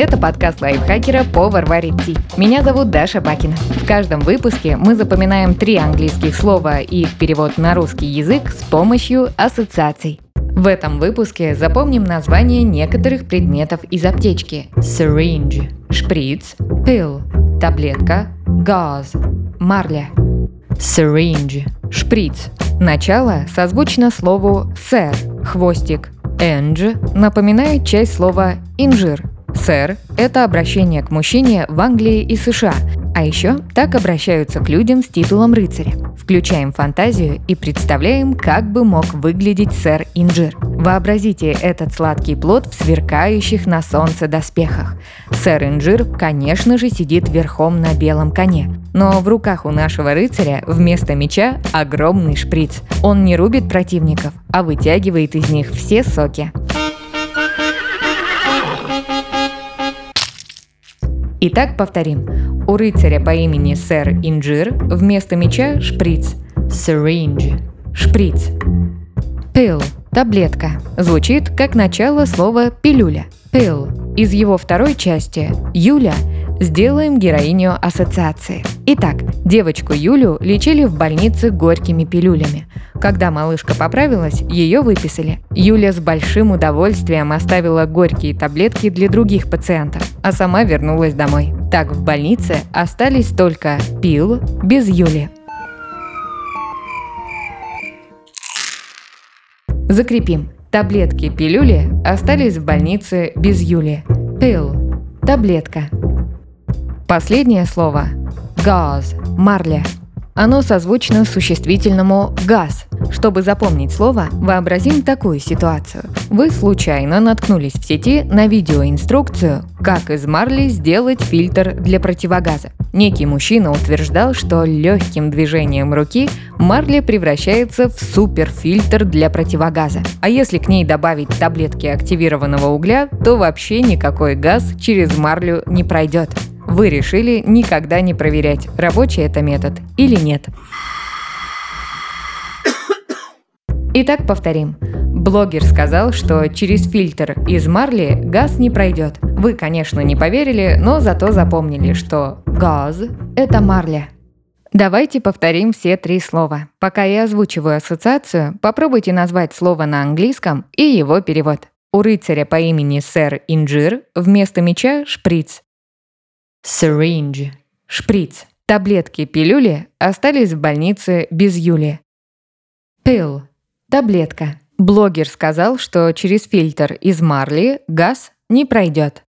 Это подкаст лайфхакера «Повар варит ти». Меня зовут Даша Бакина. В каждом выпуске мы запоминаем три английских слова и их перевод на русский язык с помощью ассоциаций. В этом выпуске запомним название некоторых предметов из аптечки. Syringe – шприц, pill – таблетка, gauze – марля. Syringe – шприц. Начало созвучно слову sir – хвостик. Энж напоминает часть слова инжир. Сэр – это обращение к мужчине в Англии и США, а еще так обращаются к людям с титулом рыцаря. Включаем фантазию и представляем, как бы мог выглядеть сэр Инжир. Вообразите этот сладкий плод в сверкающих на солнце доспехах. Сэр Инжир, конечно же, сидит верхом на белом коне. Но в руках у нашего рыцаря вместо меча огромный шприц. Он не рубит противников, а вытягивает из них все соки. Итак, повторим. У рыцаря по имени сэр Инжир вместо меча шприц. Syringe. Шприц. Pill. Таблетка. Звучит как начало слова пилюля. Pill. Из его второй части Юля сделаем героиню ассоциации. Итак, девочку Юлю лечили в больнице горькими пилюлями. Когда малышка поправилась, ее выписали. Юля с большим удовольствием оставила горькие таблетки для других пациентов, а сама вернулась домой. Так в больнице остались только пил без Юли. Закрепим. Таблетки-пилюли остались в больнице без Юли. Пил. Таблетка. Последнее слово. Газ. Марля. Оно созвучно существительному «газ». Чтобы запомнить слово, вообразим такую ситуацию. Вы случайно наткнулись в сети на видеоинструкцию «Как из марли сделать фильтр для противогаза». Некий мужчина утверждал, что легким движением руки марля превращается в суперфильтр для противогаза. А если к ней добавить таблетки активированного угля, то вообще никакой газ через марлю не пройдет. Вы решили никогда не проверять, рабочий это метод или нет. Итак, повторим. Блогер сказал, что через фильтр из марли газ не пройдет. Вы, конечно, не поверили, но зато запомнили, что газ – это марля. Давайте повторим все три слова. Пока я озвучиваю ассоциацию, попробуйте назвать слово на английском и его перевод. У рыцаря по имени сэр Инжир вместо меча – шприц. Syringe – шприц. Таблетки-пилюли остались в больнице без Юли. Pill – таблетка. Блогер сказал, что через фильтр из марли газ не пройдет.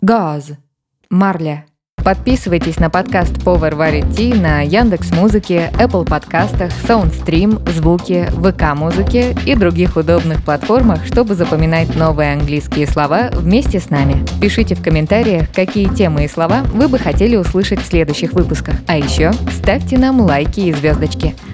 Газ – марля. Подписывайтесь на подкаст «Повар варит ти» на Яндекс Музыке, Apple подкастах, Soundstream, Звуки, ВК Музыке и других удобных платформах, чтобы запоминать новые английские слова вместе с нами. Пишите в комментариях, какие темы и слова вы бы хотели услышать в следующих выпусках. А еще ставьте нам лайки и звездочки.